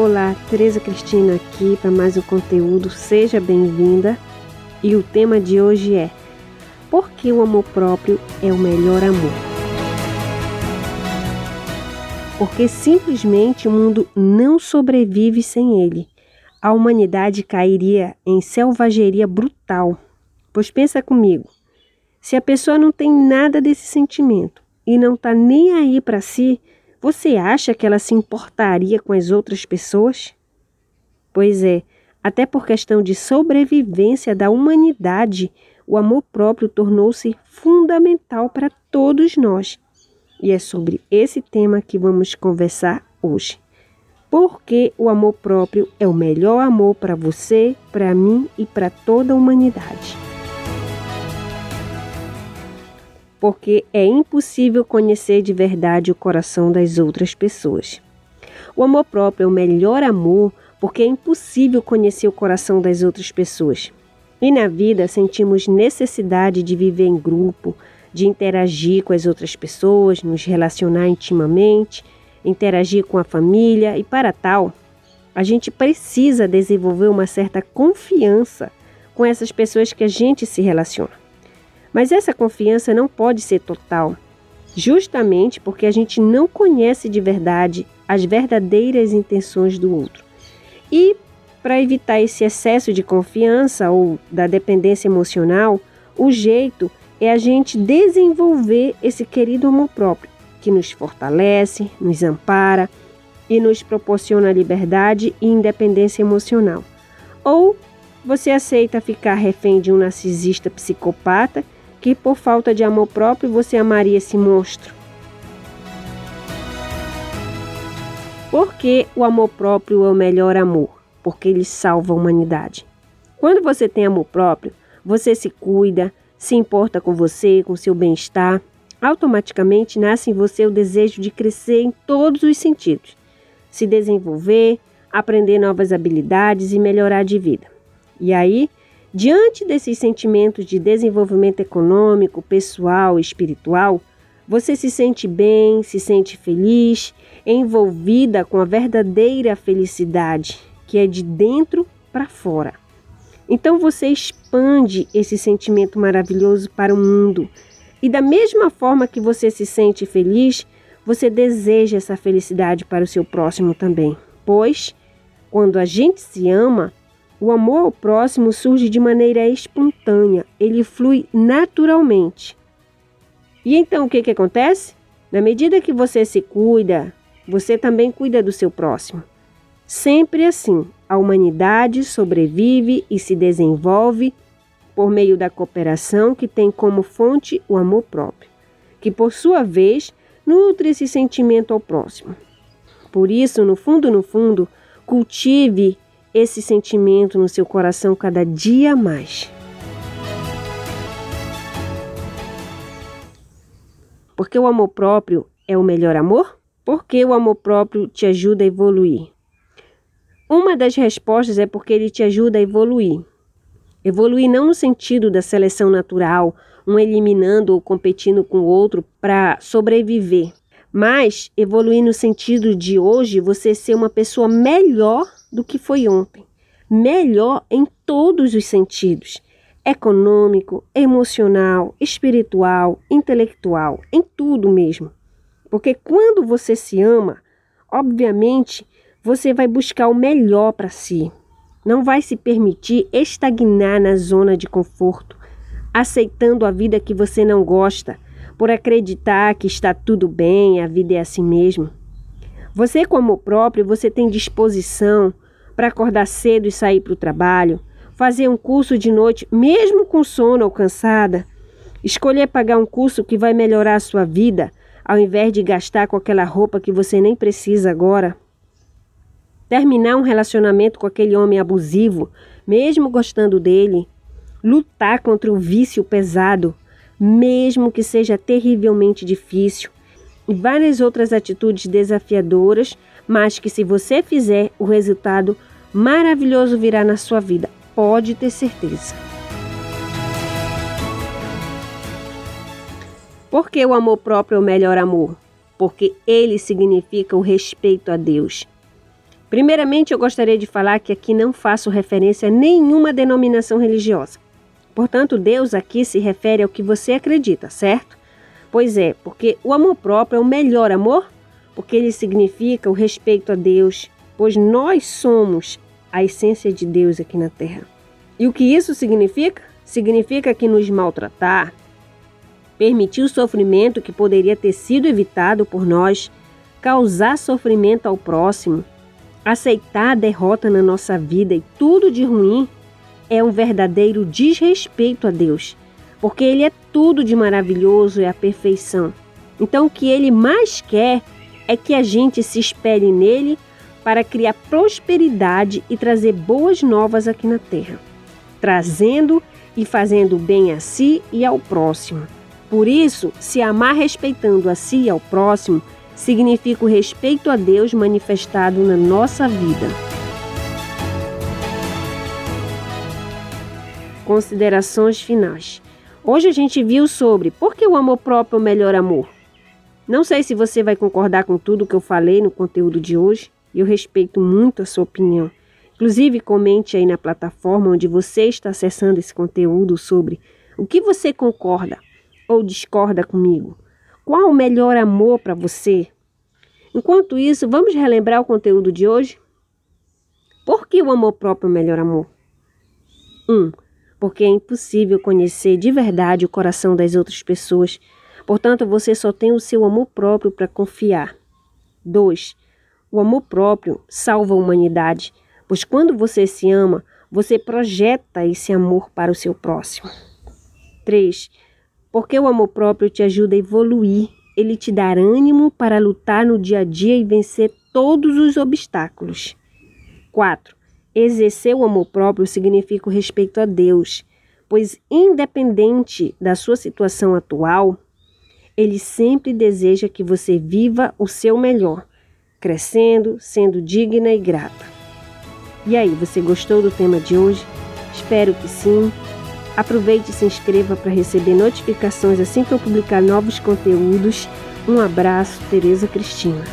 Olá, Tereza Cristina aqui para mais um conteúdo. Seja bem-vinda. E o tema de hoje é: Por que o amor próprio é o melhor amor? Porque simplesmente o mundo não sobrevive sem ele. A humanidade cairia em selvageria brutal. Pois pensa comigo, se a pessoa não tem nada desse sentimento e não está nem aí para si, você acha que ela se importaria com as outras pessoas? Pois é, até por questão de sobrevivência da humanidade, o amor próprio tornou-se fundamental para todos nós. E é sobre esse tema que vamos conversar hoje. Porque o amor próprio é o melhor amor para você, para mim e para toda a humanidade. Porque é impossível conhecer de verdade o coração das outras pessoas. O amor próprio é o melhor amor porque é impossível conhecer o coração das outras pessoas. E na vida sentimos necessidade de viver em grupo, de interagir com as outras pessoas, nos relacionar intimamente, interagir com a família e para tal, a gente precisa desenvolver uma certa confiança com essas pessoas que a gente se relaciona. Mas essa confiança não pode ser total, justamente porque a gente não conhece de verdade as verdadeiras intenções do outro. E para evitar esse excesso de confiança ou da dependência emocional, o jeito é a gente desenvolver esse querido amor próprio, que nos fortalece, nos ampara e nos proporciona liberdade e independência emocional. Ou você aceita ficar refém de um narcisista psicopata que por falta de amor próprio você amaria esse monstro? Porque o amor próprio é o melhor amor, porque ele salva a humanidade. Quando você tem amor próprio, você se cuida, se importa com você, com seu bem-estar, automaticamente nasce em você o desejo de crescer em todos os sentidos, se desenvolver, aprender novas habilidades e melhorar de vida. E aí, Diante desses sentimentos de desenvolvimento econômico, pessoal e espiritual, você se sente bem, se sente feliz, envolvida com a verdadeira felicidade, que é de dentro para fora. Então você expande esse sentimento maravilhoso para o mundo. E da mesma forma que você se sente feliz, você deseja essa felicidade para o seu próximo também. Pois, quando a gente se ama, o amor ao próximo surge de maneira espontânea, ele flui naturalmente. E então o que, que acontece? Na medida que você se cuida, você também cuida do seu próximo. Sempre assim, a humanidade sobrevive e se desenvolve por meio da cooperação que tem como fonte o amor próprio, que por sua vez nutre esse sentimento ao próximo. Por isso, no fundo, no fundo, cultive esse sentimento no seu coração cada dia mais. Porque o amor próprio é o melhor amor? Porque o amor próprio te ajuda a evoluir? Uma das respostas é porque ele te ajuda a evoluir. Evoluir não no sentido da seleção natural, um eliminando ou competindo com o outro para sobreviver, mas evoluir no sentido de hoje você ser uma pessoa melhor do que foi ontem. Melhor em todos os sentidos: econômico, emocional, espiritual, intelectual, em tudo mesmo. Porque quando você se ama, obviamente, você vai buscar o melhor para si. Não vai se permitir estagnar na zona de conforto, aceitando a vida que você não gosta, por acreditar que está tudo bem, a vida é assim mesmo. Você, como próprio, você tem disposição para acordar cedo e sair para o trabalho, fazer um curso de noite, mesmo com sono ou cansada, escolher pagar um curso que vai melhorar a sua vida, ao invés de gastar com aquela roupa que você nem precisa agora. Terminar um relacionamento com aquele homem abusivo, mesmo gostando dele. Lutar contra o vício pesado, mesmo que seja terrivelmente difícil e várias outras atitudes desafiadoras, mas que se você fizer, o resultado maravilhoso virá na sua vida. Pode ter certeza. Por que o amor próprio é o melhor amor? Porque ele significa o respeito a Deus. Primeiramente, eu gostaria de falar que aqui não faço referência a nenhuma denominação religiosa. Portanto, Deus aqui se refere ao que você acredita, certo? Pois é, porque o amor próprio é o melhor amor, porque ele significa o respeito a Deus, pois nós somos a essência de Deus aqui na terra. E o que isso significa? Significa que nos maltratar, permitir o sofrimento que poderia ter sido evitado por nós, causar sofrimento ao próximo, aceitar a derrota na nossa vida e tudo de ruim é um verdadeiro desrespeito a Deus, porque Ele é tudo de maravilhoso, é a perfeição. Então, o que Ele mais quer é que a gente se espelhe nele para criar prosperidade e trazer boas novas aqui na terra, trazendo e fazendo bem a si e ao próximo. Por isso, se amar respeitando a si e ao próximo significa o respeito a Deus manifestado na nossa vida. Considerações finais. Hoje a gente viu sobre por que o amor próprio é o melhor amor. Não sei se você vai concordar com tudo que eu falei no conteúdo de hoje, eu respeito muito a sua opinião. Inclusive, comente aí na plataforma onde você está acessando esse conteúdo sobre o que você concorda ou discorda comigo. Qual o melhor amor para você? Enquanto isso, vamos relembrar o conteúdo de hoje? Por que o amor próprio é o melhor amor? 1. Um, porque é impossível conhecer de verdade o coração das outras pessoas Portanto, você só tem o seu amor próprio para confiar. 2. O amor próprio salva a humanidade, pois quando você se ama, você projeta esse amor para o seu próximo. 3. Porque o amor próprio te ajuda a evoluir, ele te dá ânimo para lutar no dia a dia e vencer todos os obstáculos. 4. Exercer o amor próprio significa o respeito a Deus, pois, independente da sua situação atual, ele sempre deseja que você viva o seu melhor, crescendo, sendo digna e grata. E aí, você gostou do tema de hoje? Espero que sim. Aproveite e se inscreva para receber notificações assim que eu publicar novos conteúdos. Um abraço, Tereza Cristina.